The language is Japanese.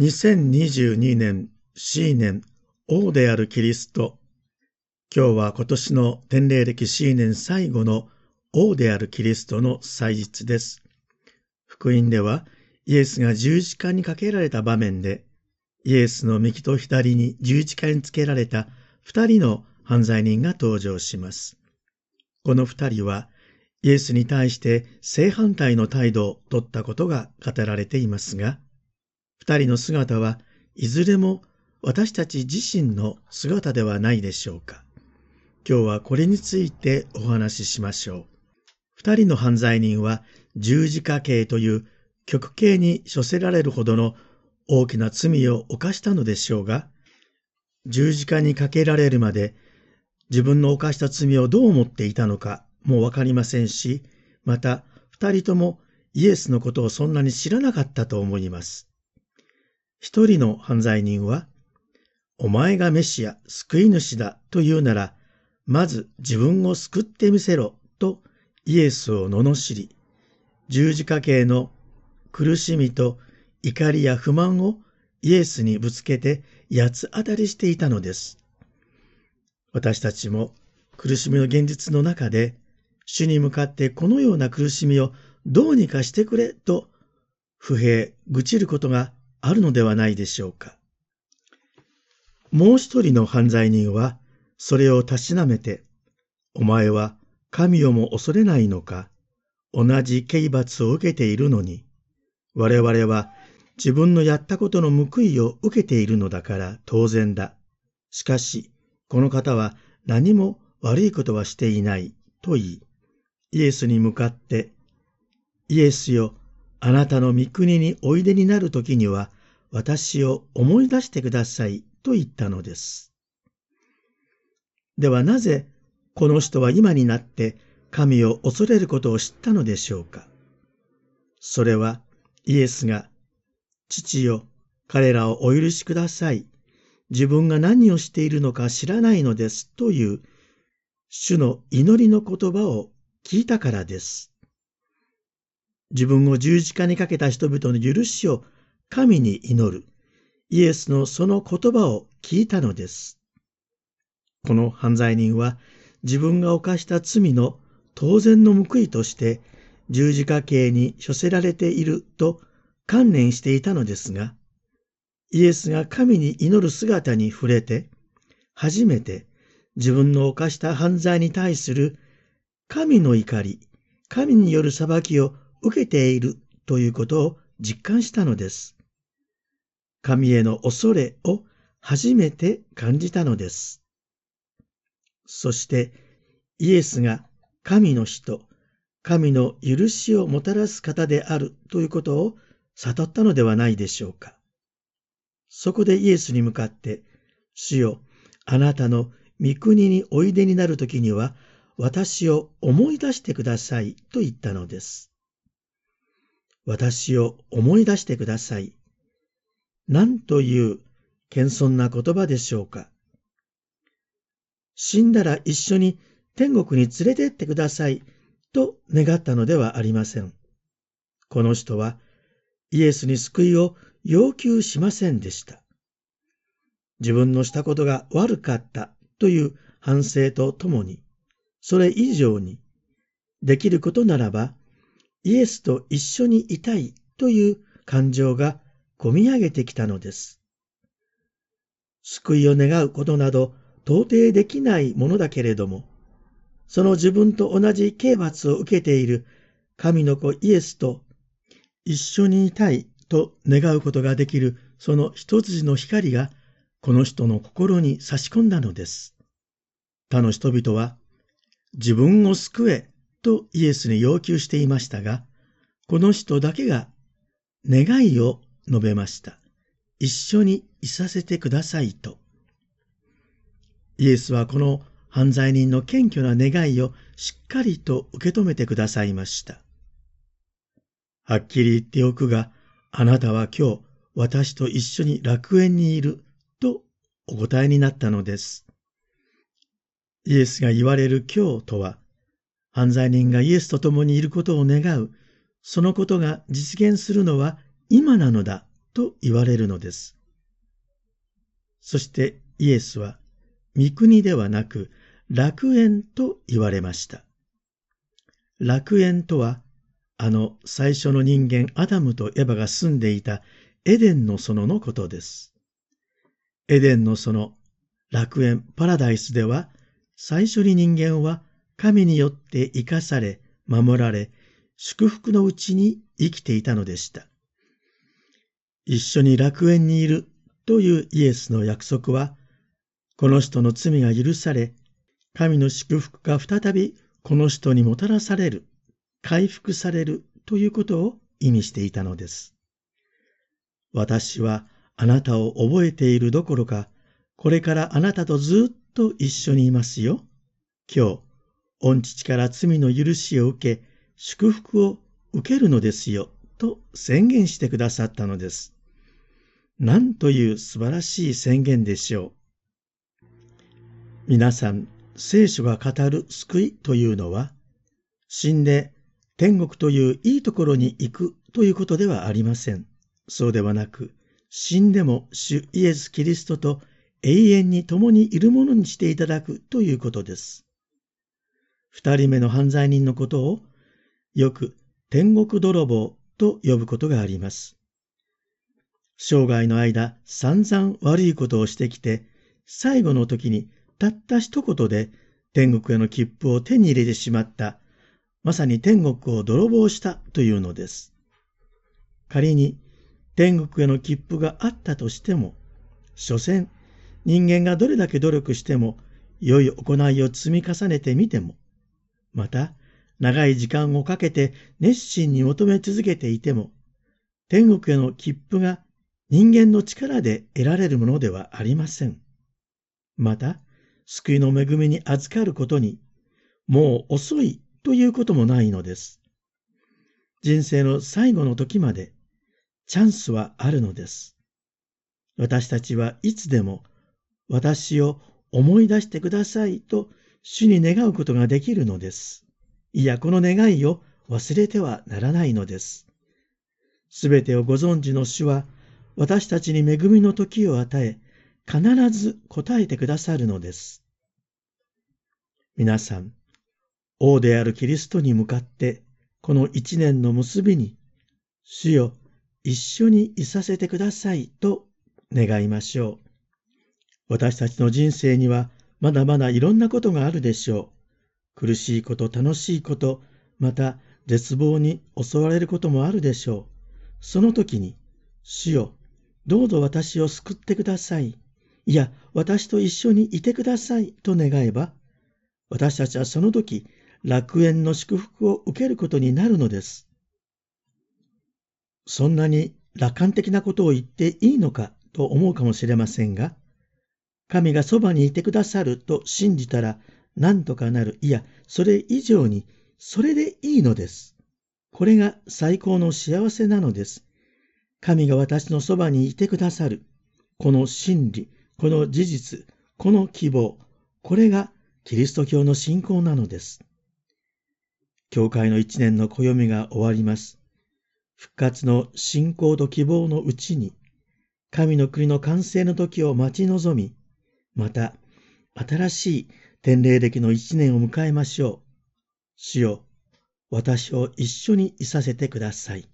2022年 C 年王であるキリスト。今日は今年の天霊歴 C 年最後の王であるキリストの祭日です。福音ではイエスが十字架にかけられた場面で、イエスの右と左に十字架につけられた二人の犯罪人が登場します。この二人はイエスに対して正反対の態度を取ったことが語られていますが、二人の姿はいずれも私たち自身の姿ではないでしょうか。今日はこれについてお話ししましょう。二人の犯罪人は十字架刑という極刑に処せられるほどの大きな罪を犯したのでしょうが、十字架にかけられるまで自分の犯した罪をどう思っていたのかもわかりませんし、また二人ともイエスのことをそんなに知らなかったと思います。一人の犯罪人は、お前がメシア、救い主だと言うなら、まず自分を救ってみせろとイエスを罵り、十字架刑の苦しみと怒りや不満をイエスにぶつけて八つ当たりしていたのです。私たちも苦しみの現実の中で、主に向かってこのような苦しみをどうにかしてくれと不平、愚痴ることがあるのではないでしょうか。もう一人の犯罪人は、それをたしなめて、お前は神をも恐れないのか、同じ刑罰を受けているのに、我々は自分のやったことの報いを受けているのだから当然だ。しかし、この方は何も悪いことはしていないと言い、イエスに向かって、イエスよ、あなたの御国においでになるときには、私を思い出してくださいと言ったのです。ではなぜ、この人は今になって神を恐れることを知ったのでしょうか。それは、イエスが、父よ、彼らをお許しください。自分が何をしているのか知らないのですという、主の祈りの言葉を聞いたからです。自分を十字架にかけた人々の許しを神に祈る。イエスのその言葉を聞いたのです。この犯罪人は自分が犯した罪の当然の報いとして十字架刑に処せられていると観念していたのですが、イエスが神に祈る姿に触れて、初めて自分の犯した犯罪に対する神の怒り、神による裁きを受けているということを実感したのです。神への恐れを初めて感じたのです。そしてイエスが神の人、神の許しをもたらす方であるということを悟ったのではないでしょうか。そこでイエスに向かって、主よ、あなたの御国においでになるときには、私を思い出してくださいと言ったのです。私を思い出してください。何という謙遜な言葉でしょうか。死んだら一緒に天国に連れてってくださいと願ったのではありません。この人はイエスに救いを要求しませんでした。自分のしたことが悪かったという反省とともに、それ以上に、できることならばイエスと一緒にいたいという感情がこみ上げてきたのです。救いを願うことなど到底できないものだけれども、その自分と同じ刑罰を受けている神の子イエスと一緒にいたいと願うことができるその一筋の光がこの人の心に差し込んだのです。他の人々は自分を救えとイエスに要求していましたが、この人だけが願いを述べました。一緒にいさせてくださいと。イエスはこの犯罪人の謙虚な願いをしっかりと受け止めてくださいました。はっきり言っておくが、あなたは今日私と一緒に楽園にいるとお答えになったのです。イエスが言われる今日とは、犯罪人がイエスと共にいることを願う、そのことが実現するのは今なのだと言われるのです。そしてイエスは、御国ではなく楽園と言われました。楽園とは、あの最初の人間アダムとエヴァが住んでいたエデンの園のことです。エデンの園、楽園、パラダイスでは、最初に人間は神によって生かされ、守られ、祝福のうちに生きていたのでした。一緒に楽園にいるというイエスの約束は、この人の罪が許され、神の祝福が再びこの人にもたらされる、回復されるということを意味していたのです。私はあなたを覚えているどころか、これからあなたとずっと一緒にいますよ。今日、御父から罪の許しを受け、祝福を受けるのですよ、と宣言してくださったのです。なんという素晴らしい宣言でしょう。皆さん、聖書が語る救いというのは、死んで天国といういいところに行くということではありません。そうではなく、死んでも主イエス・キリストと永遠に共にいるものにしていただくということです。二人目の犯罪人のことをよく天国泥棒と呼ぶことがあります。生涯の間散々悪いことをしてきて、最後の時にたった一言で天国への切符を手に入れてしまった、まさに天国を泥棒したというのです。仮に天国への切符があったとしても、所詮人間がどれだけ努力しても良い行いを積み重ねてみても、また長い時間をかけて熱心に求め続けていても、天国への切符が人間の力で得られるものではありません。また、救いの恵みに預かることに、もう遅いということもないのです。人生の最後の時まで、チャンスはあるのです。私たちはいつでも、私を思い出してくださいと主に願うことができるのです。いや、この願いを忘れてはならないのです。すべてをご存知の主は、私たちに恵みの時を与え、必ず答えてくださるのです。皆さん、王であるキリストに向かって、この一年の結びに、主よ、一緒にいさせてくださいと願いましょう。私たちの人生にはまだまだいろんなことがあるでしょう。苦しいこと、楽しいこと、また絶望に襲われることもあるでしょう。その時に、主よ、どうぞ私を救ってください。いや、私と一緒にいてくださいと願えば、私たちはその時、楽園の祝福を受けることになるのです。そんなに楽観的なことを言っていいのかと思うかもしれませんが、神がそばにいてくださると信じたら何とかなる。いや、それ以上に、それでいいのです。これが最高の幸せなのです。神が私のそばにいてくださる。この真理、この事実、この希望、これがキリスト教の信仰なのです。教会の一年の暦が終わります。復活の信仰と希望のうちに、神の国の完成の時を待ち望み、また、新しい天霊歴の一年を迎えましょう。主よ、私を一緒にいさせてください。